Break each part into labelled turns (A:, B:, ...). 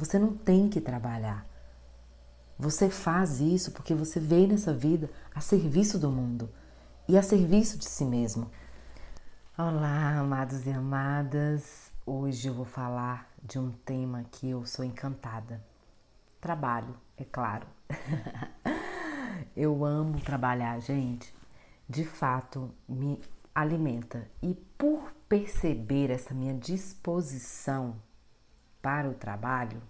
A: Você não tem que trabalhar. Você faz isso porque você veio nessa vida a serviço do mundo e a serviço de si mesmo. Olá, amados e amadas. Hoje eu vou falar de um tema que eu sou encantada. Trabalho, é claro. eu amo trabalhar, gente. De fato, me alimenta. E por perceber essa minha disposição para o trabalho,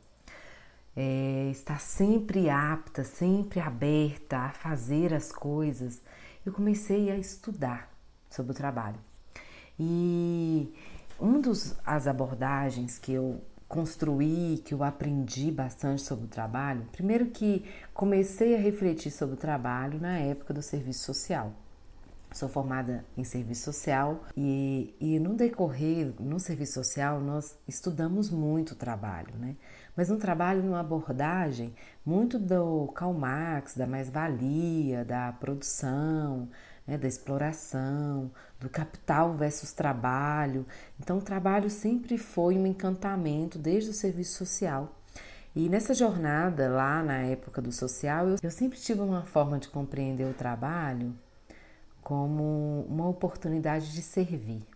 A: é, estar sempre apta, sempre aberta a fazer as coisas, eu comecei a estudar sobre o trabalho. E uma das abordagens que eu construí, que eu aprendi bastante sobre o trabalho, primeiro que comecei a refletir sobre o trabalho na época do serviço social. Sou formada em serviço social e, e no decorrer, no serviço social, nós estudamos muito o trabalho, né? Mas um trabalho numa abordagem muito do Karl Marx, da mais-valia, da produção, né, da exploração, do capital versus trabalho. Então, o trabalho sempre foi um encantamento desde o serviço social. E nessa jornada, lá na época do social, eu, eu sempre tive uma forma de compreender o trabalho como uma oportunidade de servir.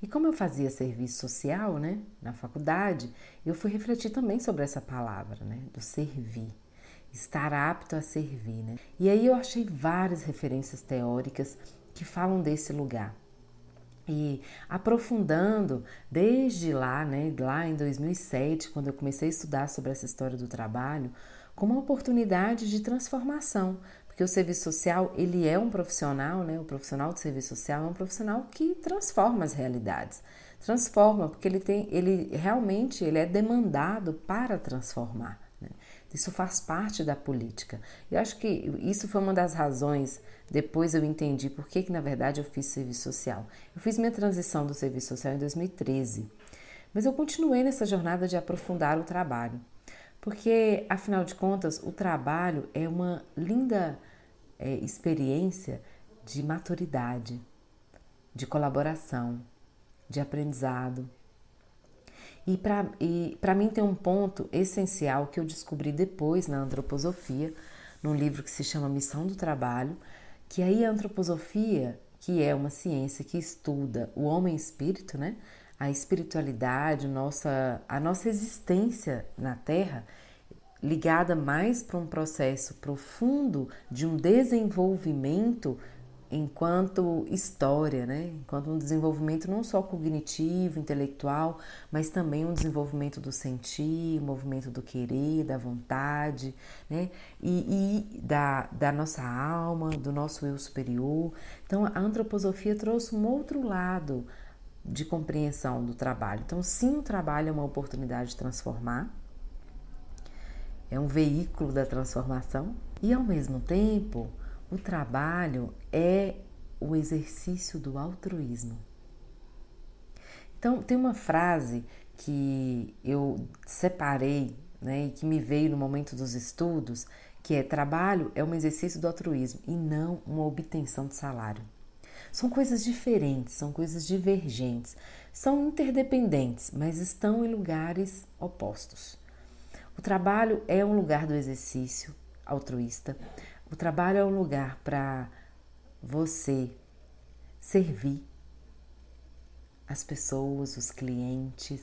A: E como eu fazia serviço social, né, na faculdade, eu fui refletir também sobre essa palavra, né, do servir, estar apto a servir, né? E aí eu achei várias referências teóricas que falam desse lugar. E aprofundando desde lá, né, lá em 2007, quando eu comecei a estudar sobre essa história do trabalho, como uma oportunidade de transformação, porque o serviço social, ele é um profissional, né? O profissional de serviço social é um profissional que transforma as realidades. Transforma, porque ele tem, ele realmente ele é demandado para transformar. Né? Isso faz parte da política. Eu acho que isso foi uma das razões. Depois eu entendi por que, que na verdade eu fiz serviço social. Eu fiz minha transição do serviço social em 2013, mas eu continuei nessa jornada de aprofundar o trabalho. Porque, afinal de contas, o trabalho é uma linda é, experiência de maturidade, de colaboração, de aprendizado. E para mim tem um ponto essencial que eu descobri depois na antroposofia, num livro que se chama Missão do Trabalho, que aí a antroposofia, que é uma ciência que estuda o homem espírito, né? a espiritualidade, nossa, a nossa existência na Terra, ligada mais para um processo profundo de um desenvolvimento enquanto história, né? enquanto um desenvolvimento não só cognitivo, intelectual, mas também um desenvolvimento do sentir, movimento do querer, da vontade, né? e, e da, da nossa alma, do nosso eu superior. Então, a antroposofia trouxe um outro lado de compreensão do trabalho. Então, sim, o trabalho é uma oportunidade de transformar, é um veículo da transformação e, ao mesmo tempo, o trabalho é o exercício do altruísmo. Então, tem uma frase que eu separei né, e que me veio no momento dos estudos, que é: trabalho é um exercício do altruísmo e não uma obtenção de salário. São coisas diferentes, são coisas divergentes, são interdependentes, mas estão em lugares opostos. O trabalho é um lugar do exercício altruísta. O trabalho é um lugar para você servir as pessoas, os clientes,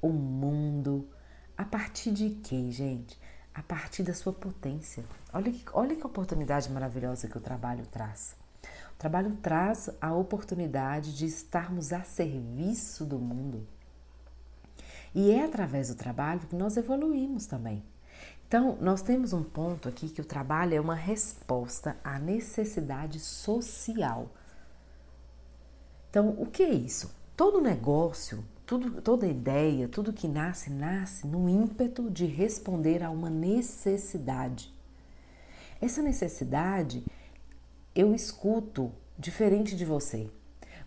A: o mundo. A partir de quê, gente? A partir da sua potência. Olha que, olha que oportunidade maravilhosa que o trabalho traz. O trabalho traz a oportunidade de estarmos a serviço do mundo. E é através do trabalho que nós evoluímos também. Então, nós temos um ponto aqui que o trabalho é uma resposta à necessidade social. Então, o que é isso? Todo negócio, tudo, toda ideia, tudo que nasce, nasce no ímpeto de responder a uma necessidade. Essa necessidade eu escuto diferente de você.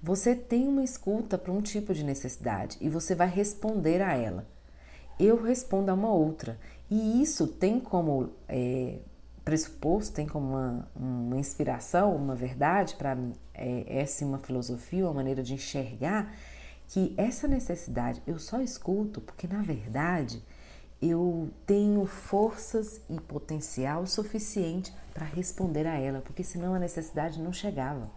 A: Você tem uma escuta para um tipo de necessidade e você vai responder a ela. Eu respondo a uma outra. E isso tem como é, pressuposto, tem como uma, uma inspiração, uma verdade para mim, é, essa é uma filosofia, uma maneira de enxergar que essa necessidade eu só escuto porque, na verdade, eu tenho forças e potencial suficiente para responder a ela, porque senão a necessidade não chegava.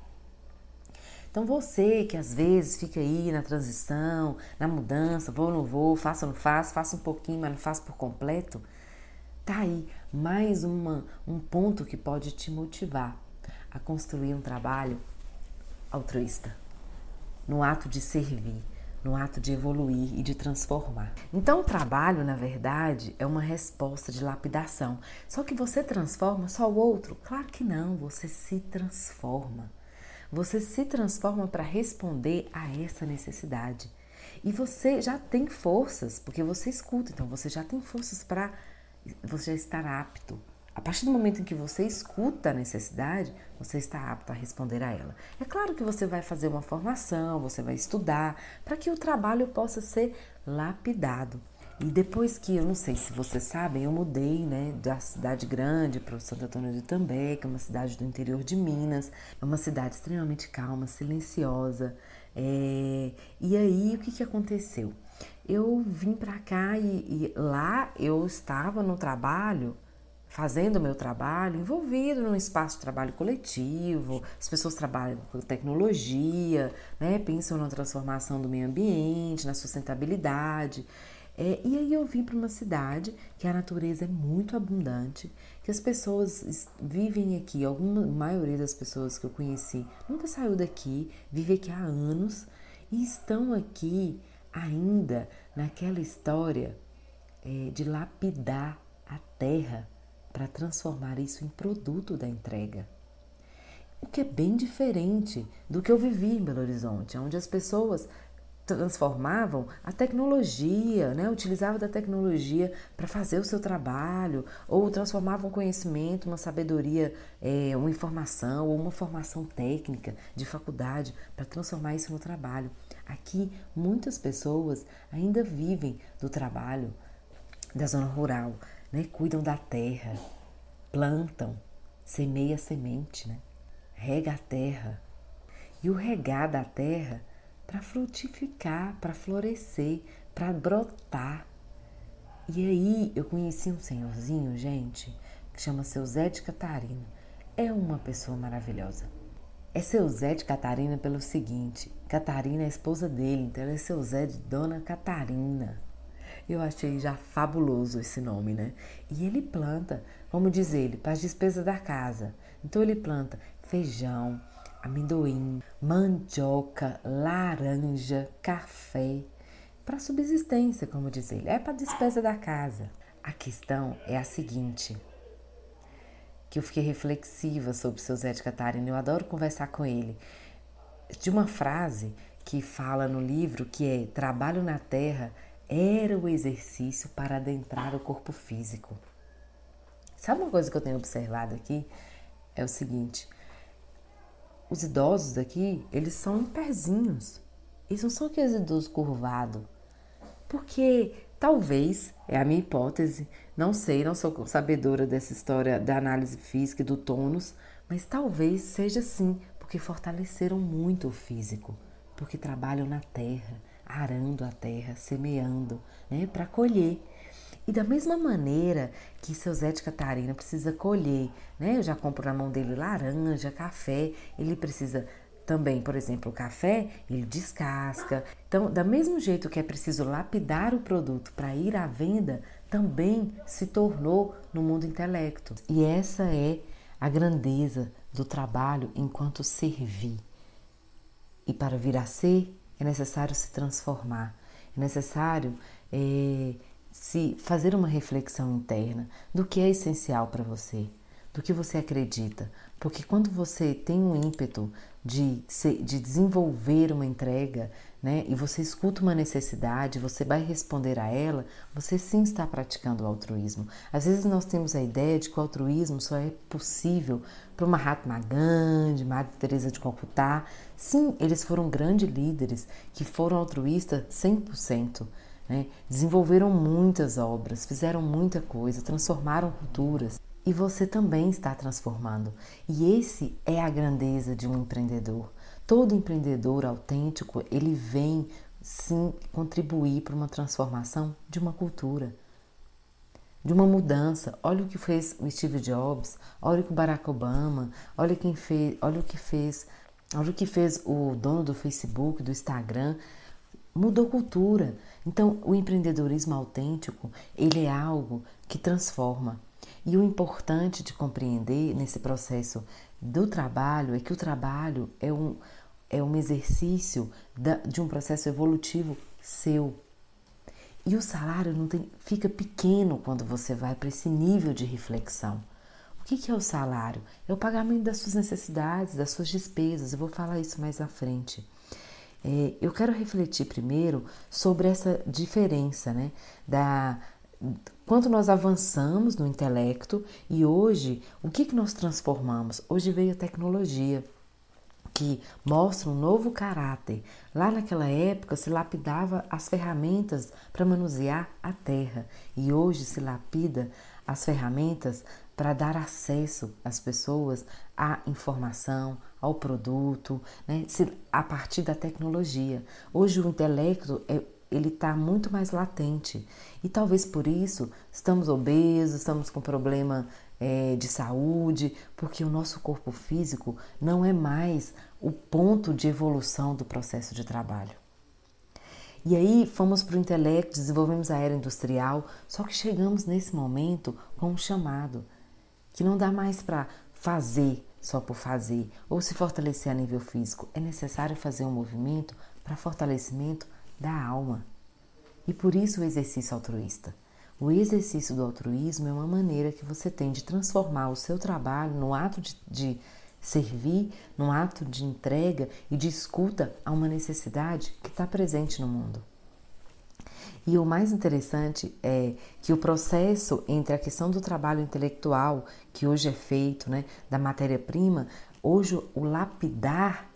A: Então você que às vezes fica aí na transição, na mudança, vou ou não vou, faço ou não faço, faço um pouquinho, mas não faço por completo, tá aí mais uma, um ponto que pode te motivar a construir um trabalho altruísta, no ato de servir, no ato de evoluir e de transformar. Então, o trabalho, na verdade, é uma resposta de lapidação. Só que você transforma só o outro? Claro que não, você se transforma. Você se transforma para responder a essa necessidade. E você já tem forças, porque você escuta, então você já tem forças para você já estar apto. A partir do momento em que você escuta a necessidade, você está apto a responder a ela. É claro que você vai fazer uma formação, você vai estudar, para que o trabalho possa ser lapidado. E depois que, eu não sei se vocês sabem, eu mudei né, da cidade grande para o Santo Antônio de També, que é uma cidade do interior de Minas. É uma cidade extremamente calma, silenciosa. É... E aí, o que, que aconteceu? Eu vim para cá e, e lá eu estava no trabalho fazendo o meu trabalho, envolvido num espaço de trabalho coletivo, as pessoas trabalham com tecnologia, né, pensam na transformação do meio ambiente, na sustentabilidade. É, e aí eu vim para uma cidade que a natureza é muito abundante, que as pessoas vivem aqui, alguma maioria das pessoas que eu conheci nunca saiu daqui, vive aqui há anos e estão aqui ainda naquela história é, de lapidar a terra para transformar isso em produto da entrega. O que é bem diferente do que eu vivi em Belo Horizonte, onde as pessoas transformavam a tecnologia, né? utilizavam da tecnologia para fazer o seu trabalho, ou transformavam conhecimento, uma sabedoria, é, uma informação ou uma formação técnica de faculdade para transformar isso no trabalho. Aqui, muitas pessoas ainda vivem do trabalho da zona rural, né? cuidam da terra, plantam, semeia a semente, né? rega a terra. E o regar da terra para frutificar, para florescer, para brotar. E aí eu conheci um senhorzinho, gente, que chama seu Zé de Catarina. É uma pessoa maravilhosa. É seu Zé de Catarina pelo seguinte: Catarina é a esposa dele, então é seu Zé de Dona Catarina. Eu achei já fabuloso esse nome, né? E ele planta, como diz ele, para as despesas da casa. Então ele planta feijão, amendoim, mandioca, laranja, café, para subsistência, como diz ele, é para despesa da casa. A questão é a seguinte, que eu fiquei reflexiva sobre o seu Zé de Catarina, eu adoro conversar com ele, de uma frase que fala no livro que é trabalho na terra era o exercício para adentrar o corpo físico. Sabe uma coisa que eu tenho observado aqui? É o seguinte, os idosos daqui, eles são em pezinhos. Eles não são aqueles idosos curvados. Porque talvez, é a minha hipótese, não sei, não sou sabedora dessa história da análise física e do tônus, mas talvez seja assim, porque fortaleceram muito o físico, porque trabalham na terra, arando a terra, semeando, né, para colher. E da mesma maneira que seu Zé de Catarina precisa colher, né? Eu já compro na mão dele laranja, café, ele precisa também, por exemplo, o café, ele descasca. Então, da mesmo jeito que é preciso lapidar o produto para ir à venda, também se tornou no mundo intelecto. E essa é a grandeza do trabalho enquanto servir. E para vir a ser, é necessário se transformar, é necessário é, se fazer uma reflexão interna do que é essencial para você, do que você acredita, porque quando você tem um ímpeto de, de desenvolver uma entrega, né, e você escuta uma necessidade, você vai responder a ela, você sim está praticando o altruísmo. Às vezes nós temos a ideia de que o altruísmo só é possível para uma Mahatma Gandhi, Madre Teresa de Calcutá. Sim, eles foram grandes líderes que foram altruístas 100%. Né? Desenvolveram muitas obras, fizeram muita coisa, transformaram culturas. E você também está transformando. E esse é a grandeza de um empreendedor. Todo empreendedor autêntico, ele vem sim contribuir para uma transformação de uma cultura. de uma mudança. Olha o que fez o Steve Jobs, olha o que Barack Obama, olha quem fez, olha o que fez, olha o que fez o dono do Facebook, do Instagram. Mudou cultura. Então, o empreendedorismo autêntico, ele é algo que transforma. E o importante de compreender nesse processo do trabalho é que o trabalho é um, é um exercício da, de um processo evolutivo seu. E o salário não tem, fica pequeno quando você vai para esse nível de reflexão. O que, que é o salário? É o pagamento das suas necessidades, das suas despesas. Eu vou falar isso mais à frente. É, eu quero refletir primeiro sobre essa diferença, né? Da, quanto nós avançamos no intelecto e hoje, o que, que nós transformamos? Hoje veio a tecnologia que mostra um novo caráter. Lá naquela época se lapidava as ferramentas para manusear a terra e hoje se lapida as ferramentas para dar acesso às pessoas à informação, ao produto, né? a partir da tecnologia. Hoje o intelecto é, ele está muito mais latente e talvez por isso estamos obesos, estamos com problema é, de saúde, porque o nosso corpo físico não é mais o ponto de evolução do processo de trabalho. E aí fomos para o intelecto, desenvolvemos a era industrial, só que chegamos nesse momento com um chamado que não dá mais para fazer só por fazer ou se fortalecer a nível físico. É necessário fazer um movimento para fortalecimento da alma. E por isso o exercício altruísta. O exercício do altruísmo é uma maneira que você tem de transformar o seu trabalho no ato de, de servir, no ato de entrega e de escuta a uma necessidade que está presente no mundo. E o mais interessante é que o processo entre a questão do trabalho intelectual, que hoje é feito, né, da matéria-prima, hoje o lapidar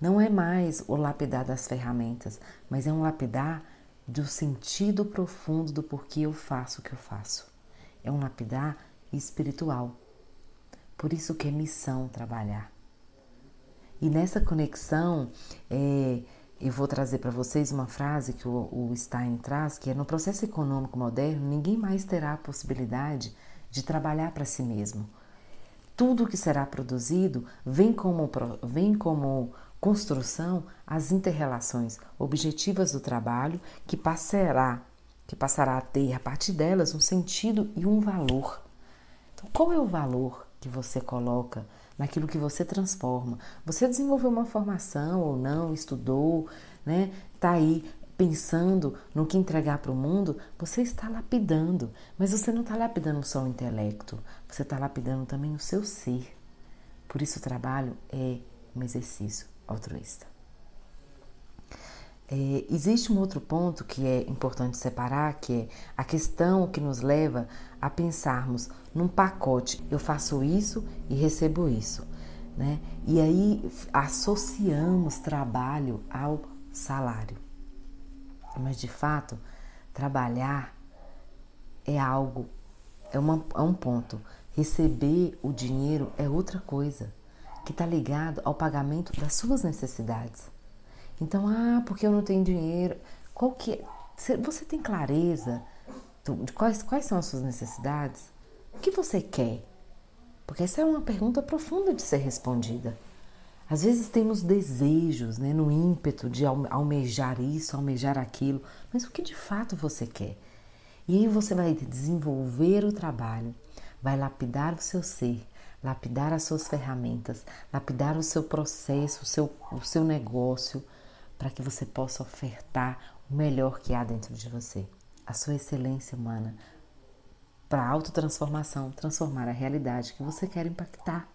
A: não é mais o lapidar das ferramentas, mas é um lapidar do sentido profundo do porquê eu faço o que eu faço. É um lapidar espiritual. Por isso que é missão trabalhar. E nessa conexão, é, eu vou trazer para vocês uma frase que o, Stein traz, que é no processo econômico moderno, ninguém mais terá a possibilidade de trabalhar para si mesmo. Tudo que será produzido vem como, vem como construção as interrelações objetivas do trabalho que passará, que passará a ter a partir delas um sentido e um valor. Então, qual é o valor que você coloca naquilo que você transforma? Você desenvolveu uma formação ou não, estudou, né? Tá aí pensando no que entregar para o mundo, você está lapidando, mas você não está lapidando só o intelecto, você está lapidando também o seu ser. Por isso o trabalho é um exercício altruísta. É, existe um outro ponto que é importante separar, que é a questão que nos leva a pensarmos num pacote. Eu faço isso e recebo isso, né? E aí associamos trabalho ao salário. Mas de fato, trabalhar é algo, é, uma, é um ponto. Receber o dinheiro é outra coisa que está ligado ao pagamento das suas necessidades. Então, ah, porque eu não tenho dinheiro. Qual que é? Você tem clareza de quais, quais são as suas necessidades? O que você quer? Porque essa é uma pergunta profunda de ser respondida. Às vezes temos desejos, né, no ímpeto de almejar isso, almejar aquilo, mas o que de fato você quer? E aí você vai desenvolver o trabalho, vai lapidar o seu ser, lapidar as suas ferramentas, lapidar o seu processo, o seu, o seu negócio, para que você possa ofertar o melhor que há dentro de você, a sua excelência humana, para a autotransformação, transformar a realidade que você quer impactar.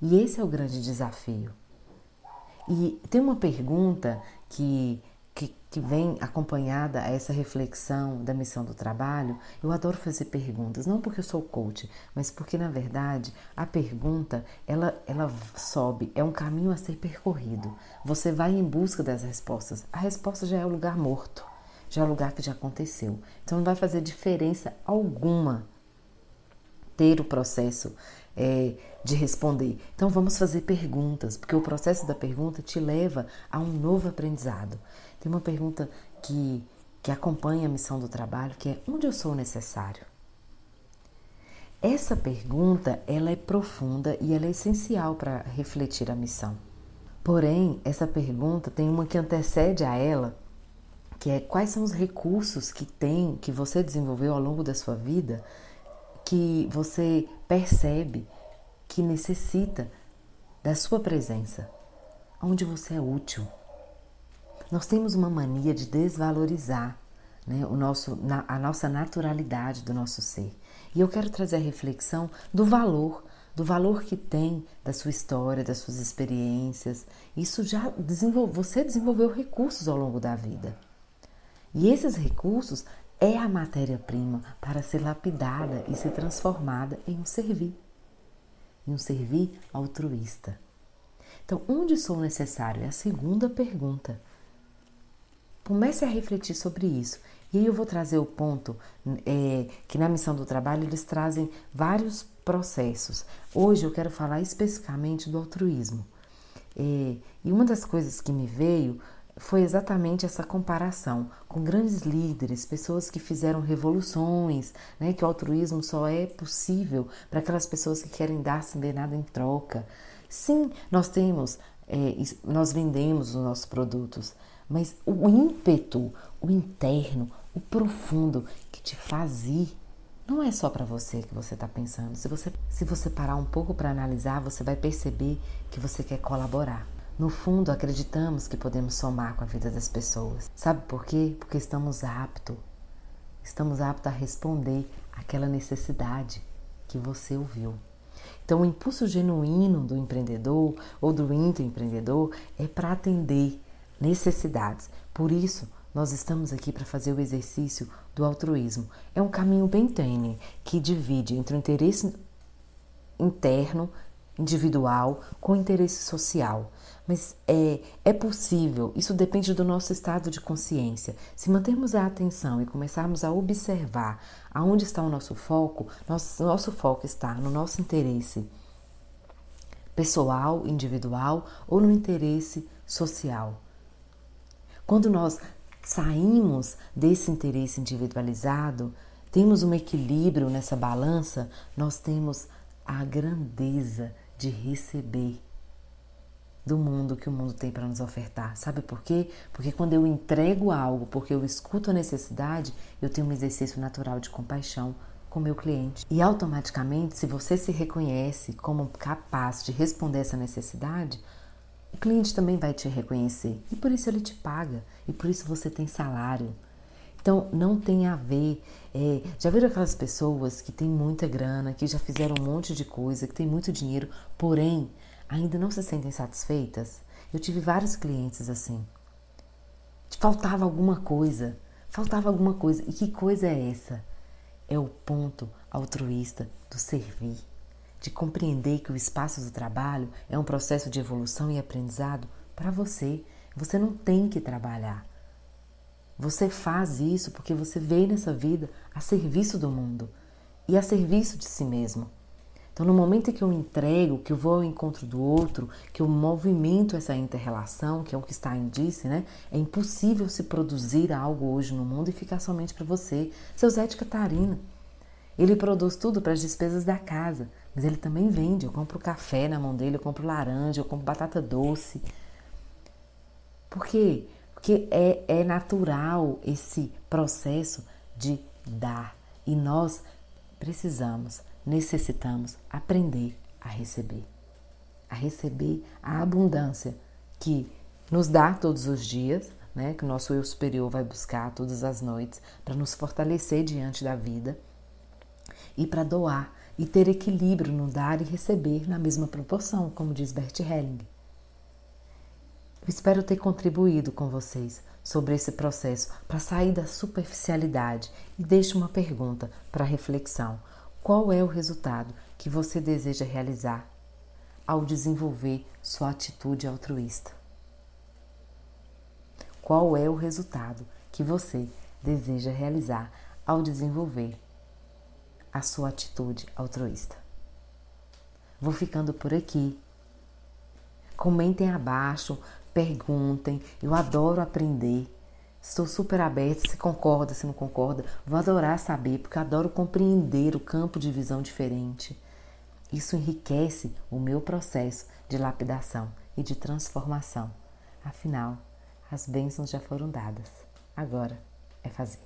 A: E esse é o grande desafio. E tem uma pergunta que que, que vem acompanhada a essa reflexão da missão do trabalho, eu adoro fazer perguntas, não porque eu sou coach, mas porque na verdade a pergunta ela, ela sobe, é um caminho a ser percorrido. Você vai em busca das respostas. A resposta já é o lugar morto, já é lugar que já aconteceu. Então não vai fazer diferença alguma ter o processo é, de responder. Então vamos fazer perguntas, porque o processo da pergunta te leva a um novo aprendizado. Tem uma pergunta que, que acompanha a missão do trabalho, que é onde eu sou necessário? Essa pergunta, ela é profunda e ela é essencial para refletir a missão. Porém, essa pergunta tem uma que antecede a ela, que é quais são os recursos que tem, que você desenvolveu ao longo da sua vida, que você percebe que necessita da sua presença, onde você é útil. Nós temos uma mania de desvalorizar né, o nosso, a nossa naturalidade do nosso ser. E eu quero trazer a reflexão do valor, do valor que tem da sua história, das suas experiências. Isso já desenvolve, você desenvolveu recursos ao longo da vida. E esses recursos é a matéria-prima para ser lapidada e ser transformada em um servir, em um servir altruísta. Então, onde sou necessário? É a segunda pergunta. Comece a refletir sobre isso. E aí eu vou trazer o ponto é, que na missão do trabalho eles trazem vários processos. Hoje eu quero falar especificamente do altruísmo. É, e uma das coisas que me veio foi exatamente essa comparação com grandes líderes, pessoas que fizeram revoluções, né, que o altruísmo só é possível para aquelas pessoas que querem dar sem ver nada em troca. Sim, nós temos, é, nós vendemos os nossos produtos, mas o ímpeto, o interno, o profundo que te faz ir, não é só para você que você está pensando. Se você, se você parar um pouco para analisar, você vai perceber que você quer colaborar. No fundo, acreditamos que podemos somar com a vida das pessoas. Sabe por quê? Porque estamos aptos. Estamos aptos a responder àquela necessidade que você ouviu. Então, o impulso genuíno do empreendedor ou do intraempreendedor é para atender necessidades. Por isso, nós estamos aqui para fazer o exercício do altruísmo. É um caminho bem tênue que divide entre o interesse interno, individual, com interesse social. Mas é, é possível, isso depende do nosso estado de consciência. Se mantermos a atenção e começarmos a observar aonde está o nosso foco, nosso, nosso foco está no nosso interesse pessoal, individual ou no interesse social. Quando nós saímos desse interesse individualizado, temos um equilíbrio nessa balança, nós temos a grandeza de receber do mundo que o mundo tem para nos ofertar. Sabe por quê? Porque quando eu entrego algo, porque eu escuto a necessidade, eu tenho um exercício natural de compaixão com meu cliente. E automaticamente, se você se reconhece como capaz de responder essa necessidade, o cliente também vai te reconhecer e por isso ele te paga e por isso você tem salário. Então não tem a ver. É, já viram aquelas pessoas que têm muita grana, que já fizeram um monte de coisa, que têm muito dinheiro, porém ainda não se sentem satisfeitas? Eu tive vários clientes assim. Faltava alguma coisa, faltava alguma coisa. E que coisa é essa? É o ponto altruísta do servir de compreender que o espaço do trabalho é um processo de evolução e aprendizado para você. Você não tem que trabalhar. Você faz isso porque você veio nessa vida a serviço do mundo e a serviço de si mesmo. Então, no momento em que eu entrego, que eu vou ao encontro do outro, que eu movimento essa inter-relação, que é o que está em disse, né? É impossível se produzir algo hoje no mundo e ficar somente para você. Seu Zé de Catarina. Ele produz tudo para as despesas da casa, mas ele também vende. Eu compro café na mão dele, eu compro laranja, eu compro batata doce. Por quê? Porque é, é natural esse processo de dar. E nós precisamos, necessitamos aprender a receber. A receber a abundância que nos dá todos os dias, né, que o nosso eu superior vai buscar todas as noites para nos fortalecer diante da vida e para doar e ter equilíbrio no dar e receber na mesma proporção, como diz Bert Helling. Eu espero ter contribuído com vocês sobre esse processo para sair da superficialidade e deixo uma pergunta para reflexão. Qual é o resultado que você deseja realizar ao desenvolver sua atitude altruísta? Qual é o resultado que você deseja realizar ao desenvolver a sua atitude altruísta. Vou ficando por aqui. Comentem abaixo, perguntem. Eu adoro aprender Estou super aberta, se concorda, se não concorda. Vou adorar saber, porque adoro compreender o campo de visão diferente. Isso enriquece o meu processo de lapidação e de transformação. Afinal, as bênçãos já foram dadas. Agora é fazer.